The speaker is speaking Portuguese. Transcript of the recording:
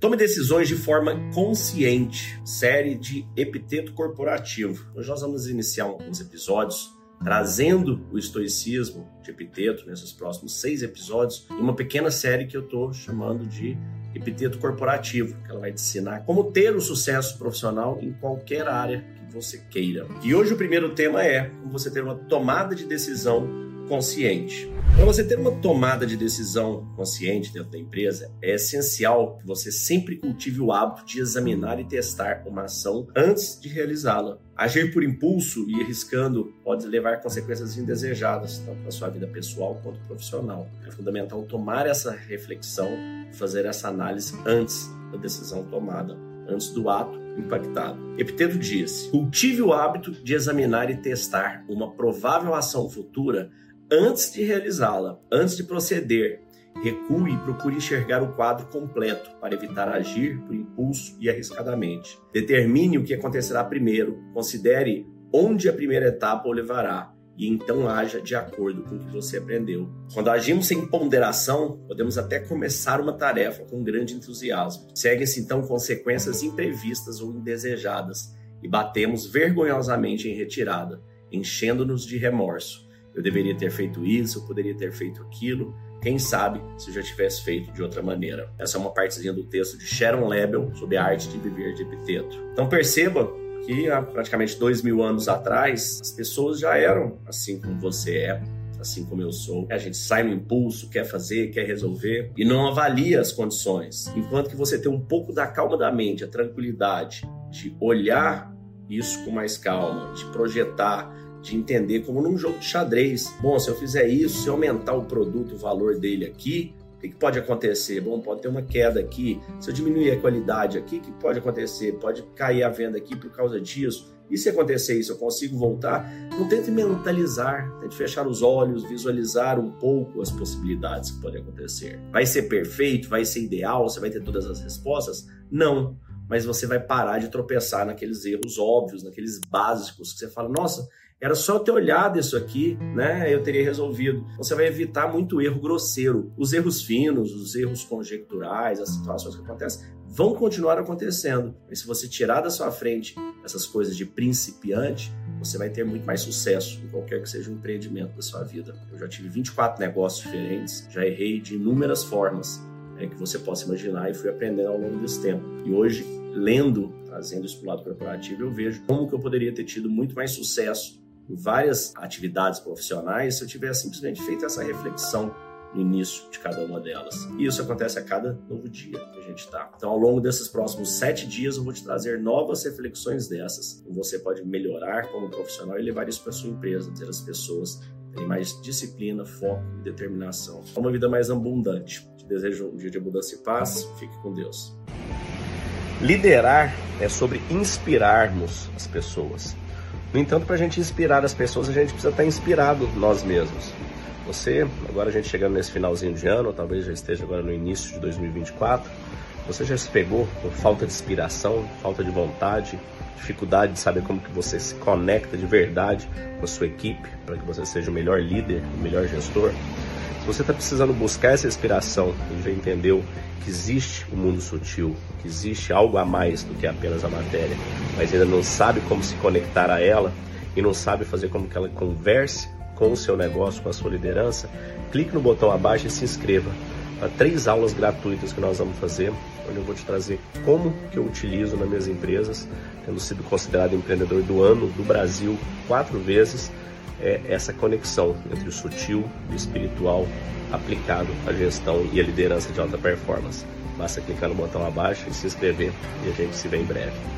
Tome decisões de forma consciente. Série de epiteto corporativo. Hoje nós vamos iniciar alguns episódios trazendo o estoicismo de epiteto nesses próximos seis episódios em uma pequena série que eu estou chamando de epiteto corporativo, que ela vai te ensinar como ter o sucesso profissional em qualquer área que você queira. E hoje o primeiro tema é como você ter uma tomada de decisão consciente. Para você ter uma tomada de decisão consciente dentro da empresa, é essencial que você sempre cultive o hábito de examinar e testar uma ação antes de realizá-la. Agir por impulso e arriscando pode levar a consequências indesejadas, tanto na sua vida pessoal quanto profissional. É fundamental tomar essa reflexão, fazer essa análise antes da decisão tomada, antes do ato impactado. Epiteto diz: cultive o hábito de examinar e testar uma provável ação futura antes de realizá-la, antes de proceder. Recue e procure enxergar o quadro completo para evitar agir por impulso e arriscadamente. Determine o que acontecerá primeiro, considere onde a primeira etapa o levará e então haja de acordo com o que você aprendeu. Quando agimos sem ponderação, podemos até começar uma tarefa com grande entusiasmo. Seguem-se então consequências imprevistas ou indesejadas e batemos vergonhosamente em retirada, enchendo-nos de remorso eu deveria ter feito isso, eu poderia ter feito aquilo. Quem sabe se eu já tivesse feito de outra maneira. Essa é uma partezinha do texto de Sharon Lebel sobre a arte de viver de epiteto. Então perceba que há praticamente dois mil anos atrás as pessoas já eram assim como você é, assim como eu sou. A gente sai no impulso, quer fazer, quer resolver e não avalia as condições. Enquanto que você tem um pouco da calma da mente, a tranquilidade de olhar isso com mais calma, de projetar, de entender como num jogo de xadrez. Bom, se eu fizer isso, se eu aumentar o produto, o valor dele aqui, o que, pode acontecer? Bom, pode ter uma queda aqui. Se eu diminuir a qualidade aqui, o que pode acontecer? Pode cair a venda aqui por causa disso. E se acontecer isso, eu consigo voltar? Não tente mentalizar, tente fechar os olhos, visualizar um pouco as possibilidades que podem acontecer. Vai ser perfeito? Vai ser ideal? Você vai ter todas as respostas? Não. Mas você vai parar de tropeçar naqueles erros óbvios, naqueles básicos que você fala, nossa, era só ter olhado isso aqui, né? Eu teria resolvido. Você vai evitar muito erro grosseiro. Os erros finos, os erros conjecturais, as situações que acontecem, vão continuar acontecendo. Mas se você tirar da sua frente essas coisas de principiante, você vai ter muito mais sucesso em qualquer que seja o empreendimento da sua vida. Eu já tive 24 negócios diferentes, já errei de inúmeras formas é, que você possa imaginar e fui aprendendo ao longo desse tempo. E hoje, lendo, trazendo isso para o lado corporativo, eu vejo como que eu poderia ter tido muito mais sucesso em várias atividades profissionais se eu tivesse simplesmente feito essa reflexão no início de cada uma delas. E isso acontece a cada novo dia que a gente está. Então, ao longo desses próximos sete dias, eu vou te trazer novas reflexões dessas. Você pode melhorar como profissional e levar isso para sua empresa, ter as pessoas terem mais disciplina, foco e determinação. Uma vida mais abundante. Te desejo um dia de mudança e paz. Fique com Deus. Liderar é sobre inspirarmos as pessoas. No entanto, para a gente inspirar as pessoas, a gente precisa estar inspirado nós mesmos. Você, agora a gente chegando nesse finalzinho de ano, ou talvez já esteja agora no início de 2024, você já se pegou com falta de inspiração, falta de vontade, dificuldade de saber como que você se conecta de verdade com a sua equipe para que você seja o melhor líder, o melhor gestor? Se você está precisando buscar essa inspiração e já entendeu que existe o um mundo sutil, que existe algo a mais do que apenas a matéria, mas ainda não sabe como se conectar a ela e não sabe fazer como que ela converse com o seu negócio, com a sua liderança, clique no botão abaixo e se inscreva para três aulas gratuitas que nós vamos fazer, onde eu vou te trazer como que eu utilizo nas minhas empresas, tendo sido considerado empreendedor do ano do Brasil quatro vezes, é essa conexão entre o sutil e o espiritual aplicado à gestão e à liderança de alta performance. Basta clicar no botão abaixo e se inscrever e a gente se vê em breve.